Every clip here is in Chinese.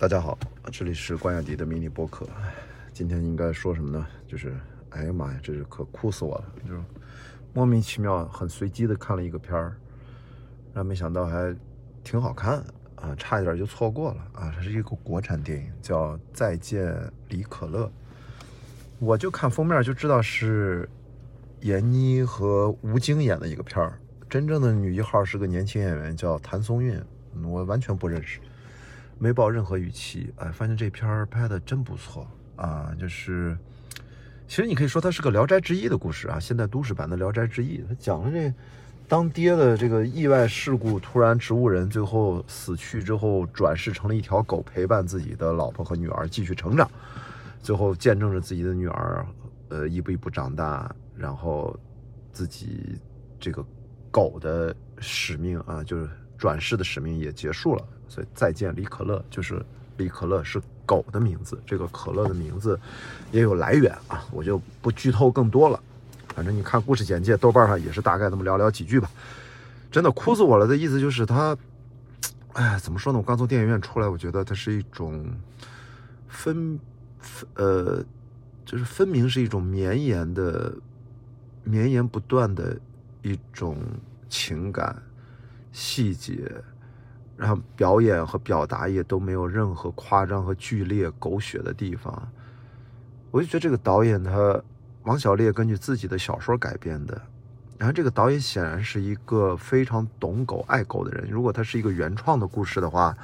大家好，这里是关雅迪的迷你播客。今天应该说什么呢？就是，哎呀妈呀，这是可哭死我了！就是莫名其妙、很随机的看了一个片儿，然后没想到还挺好看啊，差一点就错过了啊！它是一个国产电影，叫《再见李可乐》。我就看封面就知道是闫妮和吴京演的一个片儿，真正的女一号是个年轻演员，叫谭松韵，我完全不认识。没抱任何预期，哎，发现这片儿拍的真不错啊！就是，其实你可以说它是个《聊斋志异》的故事啊，现代都市版的《聊斋志异》。它讲了这当爹的这个意外事故，突然植物人最后死去之后，转世成了一条狗，陪伴自己的老婆和女儿继续成长，最后见证着自己的女儿，呃，一步一步长大，然后自己这个狗的使命啊，就是转世的使命也结束了。所以再见李可乐，就是李可乐是狗的名字，这个可乐的名字也有来源啊，我就不剧透更多了。反正你看故事简介，豆瓣上也是大概那么寥寥几句吧。真的哭死我了的意思就是他，哎，怎么说呢？我刚从电影院出来，我觉得它是一种分分呃，就是分明是一种绵延的、绵延不断的一种情感细节。然后表演和表达也都没有任何夸张和剧烈狗血的地方，我就觉得这个导演他王小烈根据自己的小说改编的，然后这个导演显然是一个非常懂狗爱狗的人。如果他是一个原创的故事的话，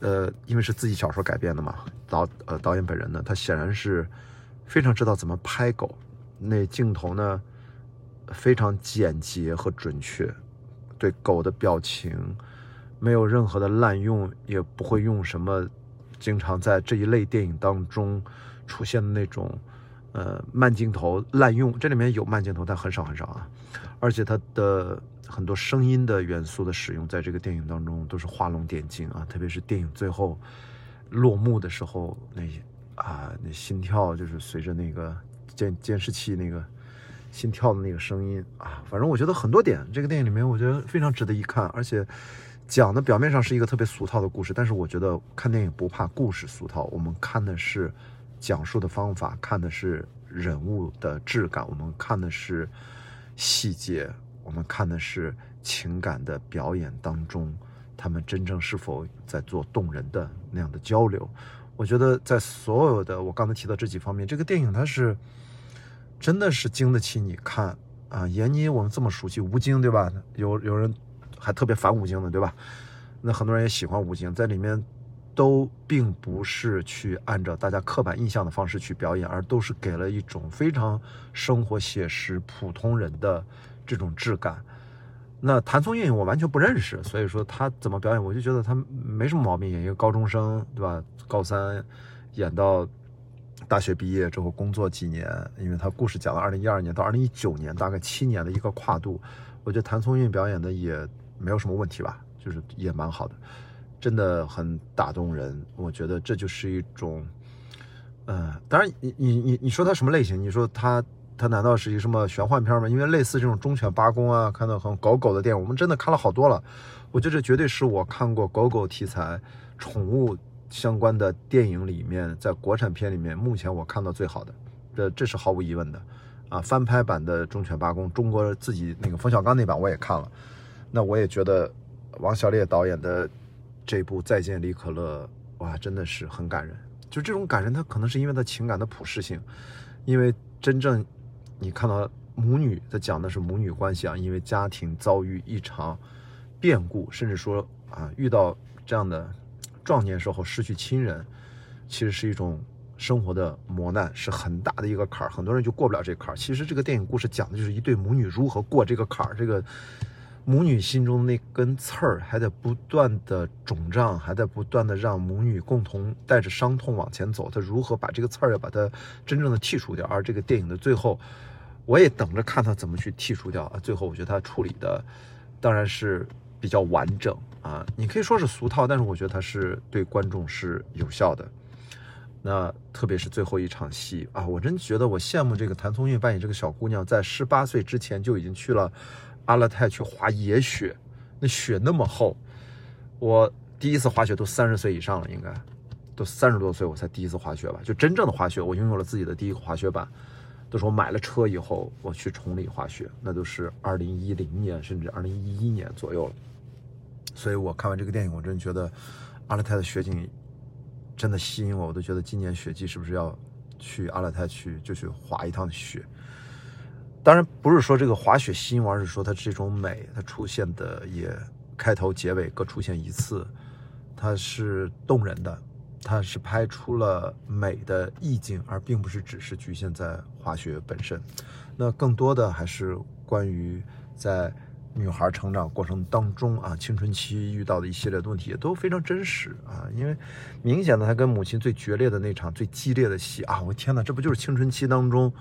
呃，因为是自己小说改编的嘛，导呃导演本人呢，他显然是非常知道怎么拍狗，那镜头呢非常简洁和准确，对狗的表情。没有任何的滥用，也不会用什么经常在这一类电影当中出现的那种呃慢镜头滥用。这里面有慢镜头，但很少很少啊。而且它的很多声音的元素的使用，在这个电影当中都是画龙点睛啊。特别是电影最后落幕的时候，那些啊那心跳就是随着那个监监视器那个心跳的那个声音啊。反正我觉得很多点，这个电影里面我觉得非常值得一看，而且。讲的表面上是一个特别俗套的故事，但是我觉得看电影不怕故事俗套，我们看的是讲述的方法，看的是人物的质感，我们看的是细节，我们看的是情感的表演当中，他们真正是否在做动人的那样的交流。我觉得在所有的我刚才提到这几方面，这个电影它是真的是经得起你看啊。闫妮我们这么熟悉，吴京对吧？有有人。还特别反吴京的，对吧？那很多人也喜欢吴京，在里面都并不是去按照大家刻板印象的方式去表演，而都是给了一种非常生活写实、普通人的这种质感。那谭松韵我完全不认识，所以说他怎么表演，我就觉得他没什么毛病，演一个高中生，对吧？高三演到大学毕业之后工作几年，因为他故事讲了二零一二年到二零一九年，大概七年的一个跨度，我觉得谭松韵表演的也。没有什么问题吧，就是也蛮好的，真的很打动人。我觉得这就是一种，嗯，当然你你你你说它什么类型？你说它它难道是一什么玄幻片吗？因为类似这种忠犬八公啊，看到很狗狗的电影，我们真的看了好多了。我觉得这绝对是我看过狗狗题材、宠物相关的电影里面，在国产片里面目前我看到最好的，这这是毫无疑问的。啊，翻拍版的忠犬八公，中国自己那个冯小刚那版我也看了。那我也觉得，王小烈导演的这部《再见李可乐》哇，真的是很感人。就这种感人，他可能是因为他情感的普适性，因为真正你看到母女，他讲的是母女关系啊，因为家庭遭遇一场变故，甚至说啊，遇到这样的壮年时候失去亲人，其实是一种生活的磨难，是很大的一个坎儿。很多人就过不了这坎儿。其实这个电影故事讲的就是一对母女如何过这个坎儿，这个。母女心中那根刺儿还在不断的肿胀，还在不断的让母女共同带着伤痛往前走。她如何把这个刺儿要把它真正的剔除掉？而这个电影的最后，我也等着看他怎么去剔除掉啊！最后我觉得他处理的当然是比较完整啊，你可以说是俗套，但是我觉得他是对观众是有效的。那特别是最后一场戏啊，我真觉得我羡慕这个谭松韵扮演这个小姑娘，在十八岁之前就已经去了。阿勒泰去滑野雪，那雪那么厚，我第一次滑雪都三十岁以上了，应该都三十多岁，我才第一次滑雪吧，就真正的滑雪，我拥有了自己的第一个滑雪板，都是我买了车以后，我去崇礼滑雪，那都是二零一零年甚至二零一一年左右了。所以我看完这个电影，我真觉得阿勒泰的雪景真的吸引我，我都觉得今年雪季是不是要去阿勒泰去就去滑一趟雪。当然不是说这个滑雪吸引，而是说它这种美，它出现的也开头结尾各出现一次，它是动人的，它是拍出了美的意境，而并不是只是局限在滑雪本身。那更多的还是关于在女孩成长过程当中啊，青春期遇到的一系列的问题也都非常真实啊，因为明显的她跟母亲最决裂的那场最激烈的戏啊，我天哪，这不就是青春期当中？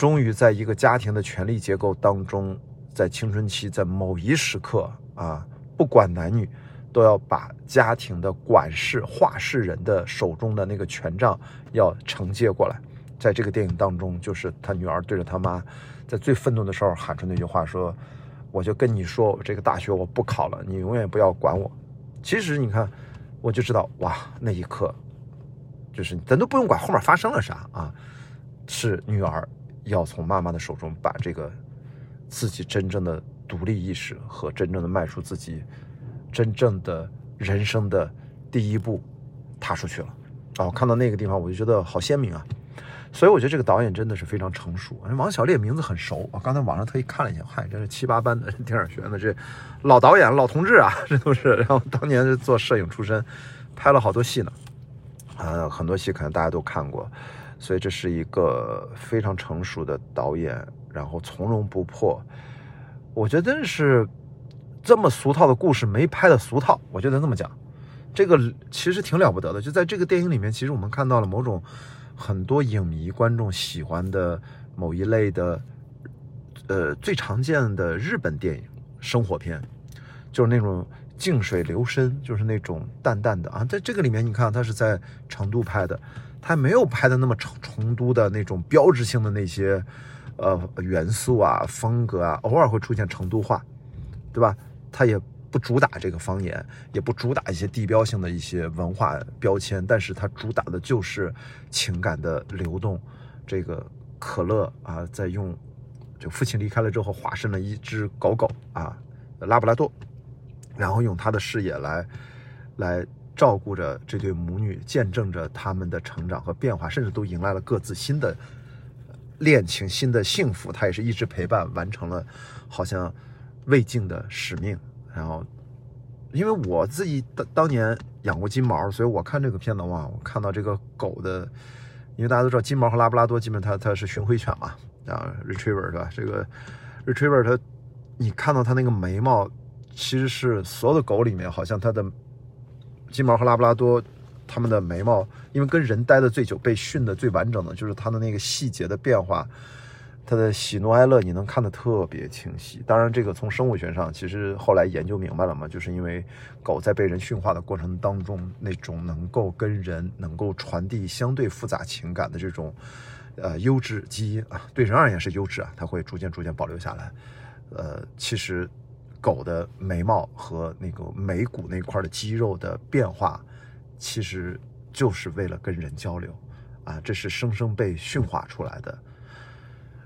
终于在一个家庭的权力结构当中，在青春期，在某一时刻啊，不管男女，都要把家庭的管事、话事人的手中的那个权杖要承接过来。在这个电影当中，就是他女儿对着他妈，在最愤怒的时候喊出那句话：“说，我就跟你说，我这个大学我不考了，你永远不要管我。”其实你看，我就知道，哇，那一刻，就是咱都不用管后面发生了啥啊，是女儿。要从妈妈的手中把这个自己真正的独立意识和真正的迈出自己真正的人生的第一步踏出去了哦，看到那个地方我就觉得好鲜明啊，所以我觉得这个导演真的是非常成熟。王小烈名字很熟，我刚才网上特意看了一下，嗨，这是七八班的电影学院的这老导演、老同志啊，这都是。然后当年是做摄影出身，拍了好多戏呢，啊，很多戏可能大家都看过。所以这是一个非常成熟的导演，然后从容不迫。我觉得真是这么俗套的故事没拍的俗套。我觉得这么讲，这个其实挺了不得的。就在这个电影里面，其实我们看到了某种很多影迷观众喜欢的某一类的，呃，最常见的日本电影生活片，就是那种静水流深，就是那种淡淡的啊。在这个里面，你看它是在成都拍的。他没有拍的那么成成都的那种标志性的那些，呃元素啊风格啊，偶尔会出现成都话，对吧？他也不主打这个方言，也不主打一些地标性的一些文化标签，但是他主打的就是情感的流动。这个可乐啊，在用就父亲离开了之后，化身了一只狗狗啊，拉布拉多，然后用他的视野来来。照顾着这对母女，见证着他们的成长和变化，甚至都迎来了各自新的恋情、新的幸福。他也是一直陪伴，完成了好像未尽的使命。然后，因为我自己当当年养过金毛，所以我看这个片子哇，我看到这个狗的，因为大家都知道金毛和拉布拉多基本它它是巡回犬嘛，啊，retriever 是吧？这个 retriever 它，你看到它那个眉毛，其实是所有的狗里面好像它的。金毛和拉布拉多，他们的眉毛，因为跟人待的最久，被训的最完整的，就是它的那个细节的变化，它的喜怒哀乐，你能看得特别清晰。当然，这个从生物学上，其实后来研究明白了嘛，就是因为狗在被人驯化的过程当中，那种能够跟人能够传递相对复杂情感的这种，呃，优质基因啊，对人而言是优质啊，它会逐渐逐渐保留下来。呃，其实。狗的眉毛和那个眉骨那块的肌肉的变化，其实就是为了跟人交流啊，这是生生被驯化出来的。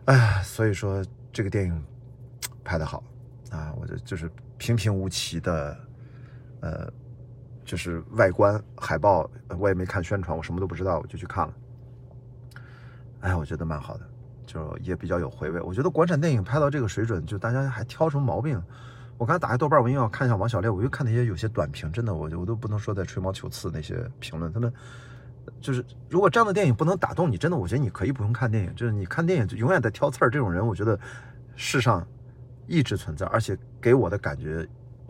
哎，所以说这个电影拍得好啊，我就就是平平无奇的，呃，就是外观海报我也没看宣传，我什么都不知道，我就去看了。哎，我觉得蛮好的，就也比较有回味。我觉得国产电影拍到这个水准，就大家还挑什么毛病？我刚才打开豆瓣，我又要看一下王小烈，我又看那些有些短评，真的，我我都不能说在吹毛求疵那些评论，他们就是如果这样的电影不能打动你，真的，我觉得你可以不用看电影，就是你看电影就永远在挑刺儿，这种人，我觉得世上一直存在，而且给我的感觉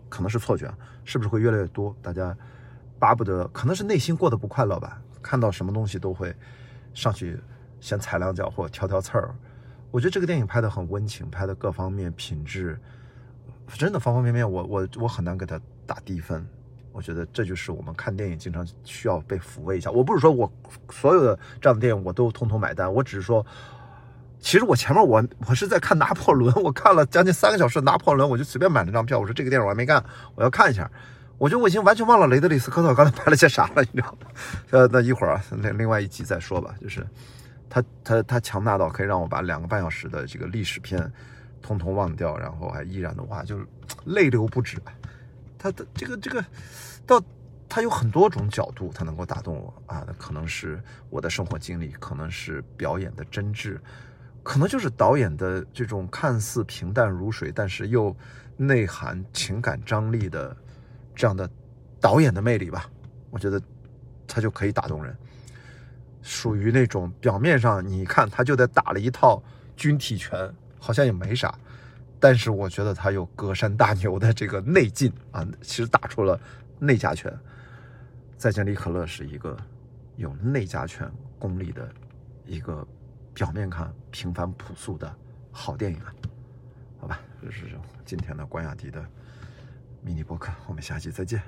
可能是错觉，是不是会越来越多？大家巴不得，可能是内心过得不快乐吧，看到什么东西都会上去先踩两脚或者挑挑刺儿。我觉得这个电影拍的很温情，拍的各方面品质。真的方方面面，我我我很难给他打低分。我觉得这就是我们看电影经常需要被抚慰一下。我不是说我所有的这样的电影我都通通买单，我只是说，其实我前面我我是在看拿破仑，我看了将近三个小时拿破仑，我就随便买了张票。我说这个电影我还没看，我要看一下。我觉得我已经完全忘了雷德里·斯科特刚才拍了些啥了，你知道吗？呃，那一会儿啊，另另外一集再说吧。就是他他他强大到可以让我把两个半小时的这个历史片通通忘掉，然后还依然的话就是泪流不止。他的这个这个到他有很多种角度，他能够打动我啊。那可能是我的生活经历，可能是表演的真挚，可能就是导演的这种看似平淡如水，但是又内涵情感张力的。这样的导演的魅力吧，我觉得他就可以打动人，属于那种表面上你看他就得打了一套军体拳，好像也没啥，但是我觉得他有隔山打牛的这个内劲啊，其实打出了内家拳。再见，李可乐是一个有内家拳功力的一个表面看平凡朴素的好电影啊，好吧，这是今天的关雅迪的。迷你博客，我们下期再见。